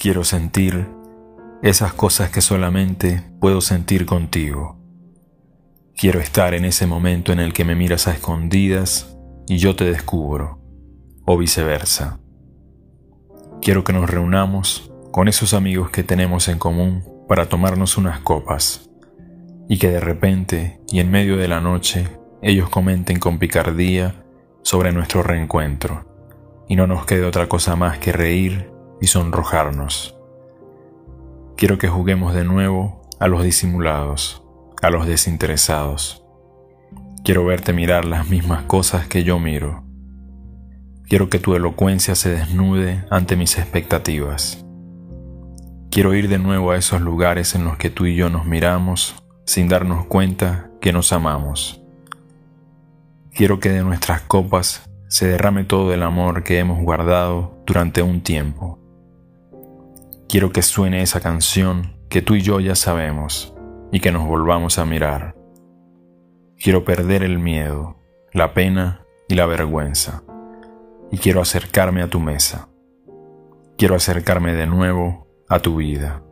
Quiero sentir esas cosas que solamente puedo sentir contigo. Quiero estar en ese momento en el que me miras a escondidas y yo te descubro, o viceversa. Quiero que nos reunamos con esos amigos que tenemos en común para tomarnos unas copas y que de repente y en medio de la noche ellos comenten con picardía sobre nuestro reencuentro y no nos quede otra cosa más que reír y sonrojarnos. Quiero que juguemos de nuevo a los disimulados, a los desinteresados. Quiero verte mirar las mismas cosas que yo miro. Quiero que tu elocuencia se desnude ante mis expectativas. Quiero ir de nuevo a esos lugares en los que tú y yo nos miramos sin darnos cuenta que nos amamos. Quiero que de nuestras copas se derrame todo el amor que hemos guardado durante un tiempo. Quiero que suene esa canción que tú y yo ya sabemos y que nos volvamos a mirar. Quiero perder el miedo, la pena y la vergüenza. Y quiero acercarme a tu mesa. Quiero acercarme de nuevo a tu vida.